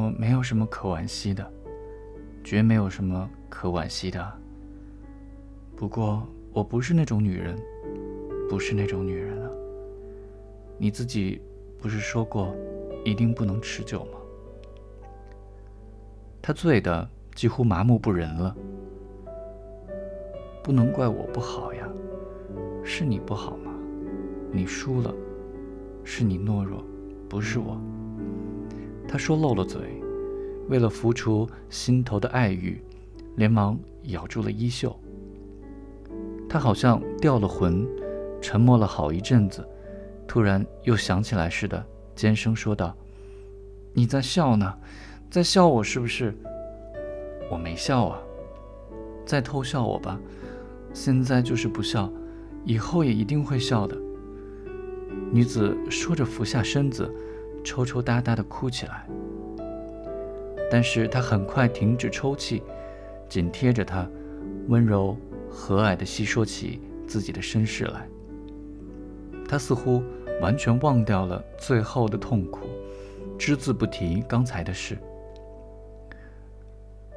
我没有什么可惋惜的，绝没有什么可惋惜的。不过我不是那种女人，不是那种女人了。你自己不是说过，一定不能持久吗？他醉得几乎麻木不仁了。不能怪我不好呀，是你不好吗？你输了，是你懦弱，不是我。他说漏了嘴，为了拂除心头的爱欲，连忙咬住了衣袖。他好像掉了魂，沉默了好一阵子，突然又想起来似的，尖声说道：“你在笑呢，在笑我是不是？我没笑啊，再偷笑我吧。现在就是不笑，以后也一定会笑的。”女子说着，俯下身子，抽抽搭搭地哭起来。但是她很快停止抽泣，紧贴着他，温柔和蔼地细说起自己的身世来。她似乎完全忘掉了最后的痛苦，只字不提刚才的事。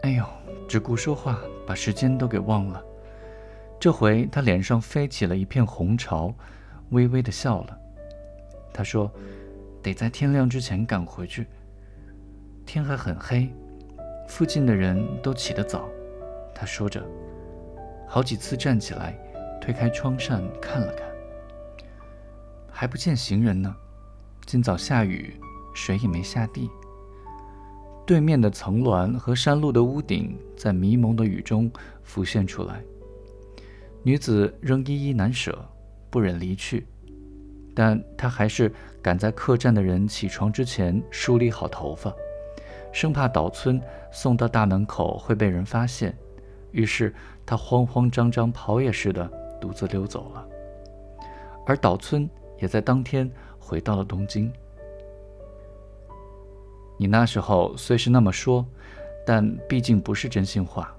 哎呦，只顾说话，把时间都给忘了。这回她脸上飞起了一片红潮，微微地笑了。他说：“得在天亮之前赶回去。天还很黑，附近的人都起得早。”他说着，好几次站起来，推开窗扇看了看，还不见行人呢。今早下雨，水也没下地。对面的层峦和山路的屋顶在迷蒙的雨中浮现出来。女子仍依依难舍，不忍离去。但他还是赶在客栈的人起床之前梳理好头发，生怕岛村送到大门口会被人发现，于是他慌慌张张跑也似的独自溜走了。而岛村也在当天回到了东京。你那时候虽是那么说，但毕竟不是真心话，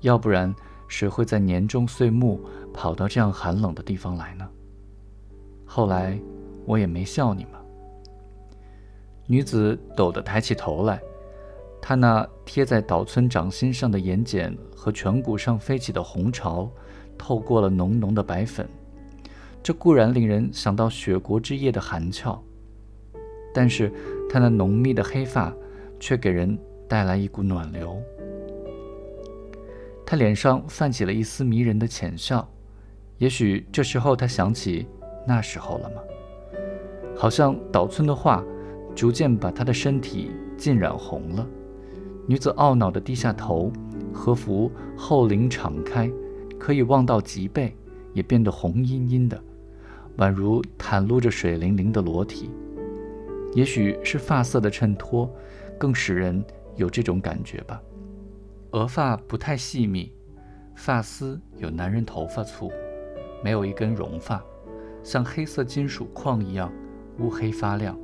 要不然谁会在年终岁暮跑到这样寒冷的地方来呢？后来，我也没笑你们？女子抖得抬起头来，她那贴在岛村掌心上的眼睑和颧骨上飞起的红潮，透过了浓浓的白粉。这固然令人想到雪国之夜的寒峭，但是她那浓密的黑发却给人带来一股暖流。她脸上泛起了一丝迷人的浅笑，也许这时候她想起。那时候了吗？好像岛村的话，逐渐把她的身体浸染红了。女子懊恼地低下头，和服后领敞开，可以望到脊背，也变得红殷殷的，宛如袒露着水灵灵的裸体。也许是发色的衬托，更使人有这种感觉吧。额发不太细密，发丝有男人头发粗，没有一根绒发。像黑色金属矿一样乌黑发亮。